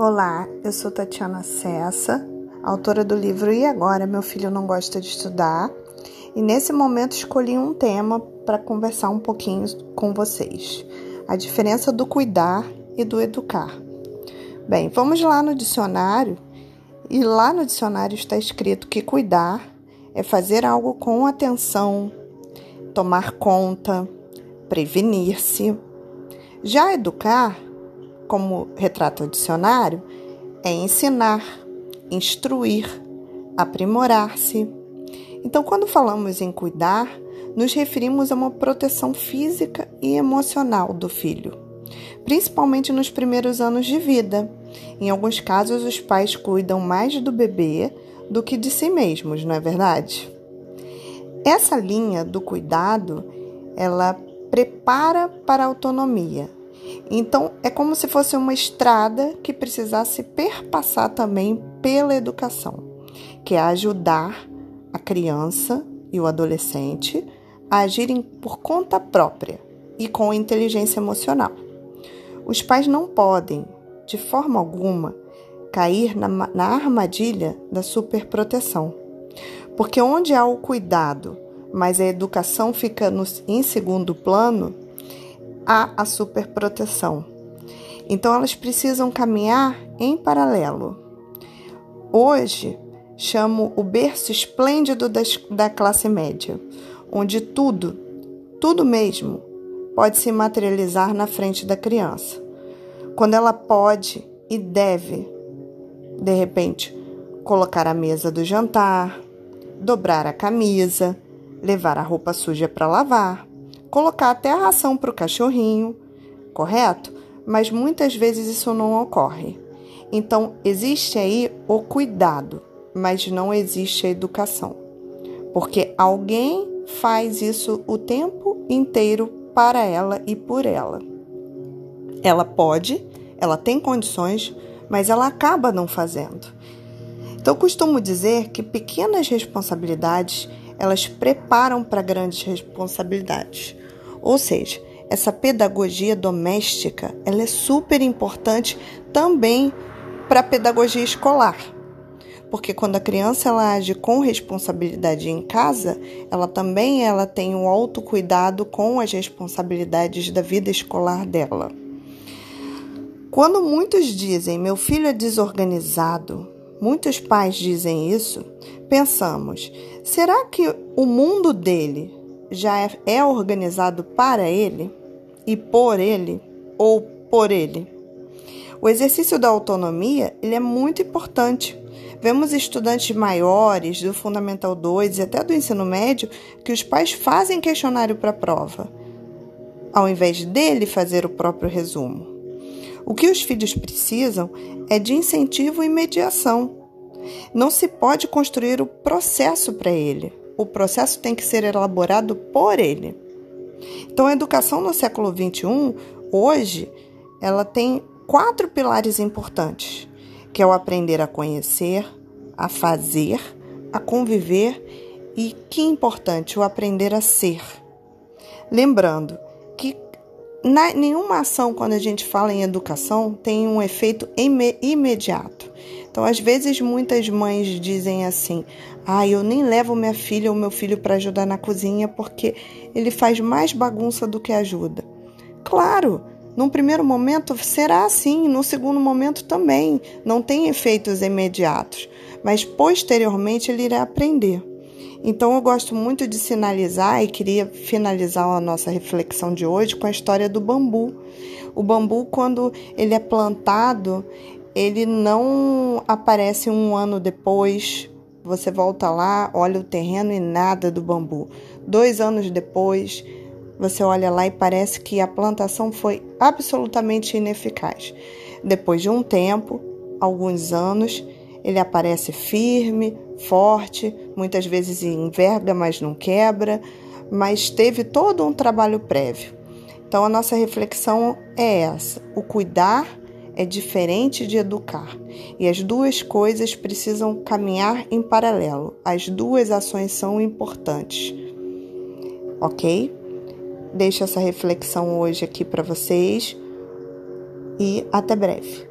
Olá, eu sou Tatiana Cessa, autora do livro E Agora Meu Filho Não Gosta de Estudar, e nesse momento escolhi um tema para conversar um pouquinho com vocês: a diferença do cuidar e do educar. Bem, vamos lá no dicionário, e lá no dicionário está escrito que cuidar é fazer algo com atenção, tomar conta, prevenir-se. Já educar como retrato o dicionário, é ensinar, instruir, aprimorar-se. Então, quando falamos em cuidar, nos referimos a uma proteção física e emocional do filho, principalmente nos primeiros anos de vida. Em alguns casos, os pais cuidam mais do bebê do que de si mesmos, não é verdade? Essa linha do cuidado, ela prepara para a autonomia, então, é como se fosse uma estrada que precisasse perpassar também pela educação, que é ajudar a criança e o adolescente a agirem por conta própria e com inteligência emocional. Os pais não podem, de forma alguma, cair na, na armadilha da superproteção, porque onde há o cuidado, mas a educação fica no, em segundo plano, há a superproteção. Então elas precisam caminhar em paralelo. Hoje chamo o berço esplêndido das, da classe média, onde tudo, tudo mesmo, pode se materializar na frente da criança. Quando ela pode e deve, de repente, colocar a mesa do jantar, dobrar a camisa, levar a roupa suja para lavar, colocar até a ração para o cachorrinho, correto? Mas muitas vezes isso não ocorre. Então, existe aí o cuidado, mas não existe a educação. Porque alguém faz isso o tempo inteiro para ela e por ela. Ela pode, ela tem condições, mas ela acaba não fazendo. Então, costumo dizer que pequenas responsabilidades elas preparam para grandes responsabilidades. Ou seja, essa pedagogia doméstica ela é super importante também para a pedagogia escolar. Porque quando a criança ela age com responsabilidade em casa, ela também ela tem um autocuidado com as responsabilidades da vida escolar dela. Quando muitos dizem meu filho é desorganizado, muitos pais dizem isso, pensamos: será que o mundo dele já é, é organizado para ele e por ele ou por ele. O exercício da autonomia ele é muito importante. Vemos estudantes maiores do Fundamental 2 e até do ensino médio que os pais fazem questionário para a prova, ao invés dele fazer o próprio resumo. O que os filhos precisam é de incentivo e mediação. Não se pode construir o processo para ele o processo tem que ser elaborado por ele. Então, a educação no século XXI, hoje, ela tem quatro pilares importantes, que é o aprender a conhecer, a fazer, a conviver e, que importante, o aprender a ser. Lembrando que na, nenhuma ação, quando a gente fala em educação, tem um efeito imediato. Então, às vezes, muitas mães dizem assim: ah, eu nem levo minha filha ou meu filho para ajudar na cozinha porque ele faz mais bagunça do que ajuda. Claro, num primeiro momento será assim, no segundo momento também. Não tem efeitos imediatos, mas posteriormente ele irá aprender. Então eu gosto muito de sinalizar e queria finalizar a nossa reflexão de hoje com a história do bambu. O bambu, quando ele é plantado, ele não aparece um ano depois. Você volta lá, olha o terreno e nada do bambu. Dois anos depois, você olha lá e parece que a plantação foi absolutamente ineficaz. Depois de um tempo, alguns anos, ele aparece firme, forte, muitas vezes enverga, mas não quebra, mas teve todo um trabalho prévio. Então a nossa reflexão é essa: o cuidar é diferente de educar, e as duas coisas precisam caminhar em paralelo. As duas ações são importantes. OK? Deixo essa reflexão hoje aqui para vocês e até breve.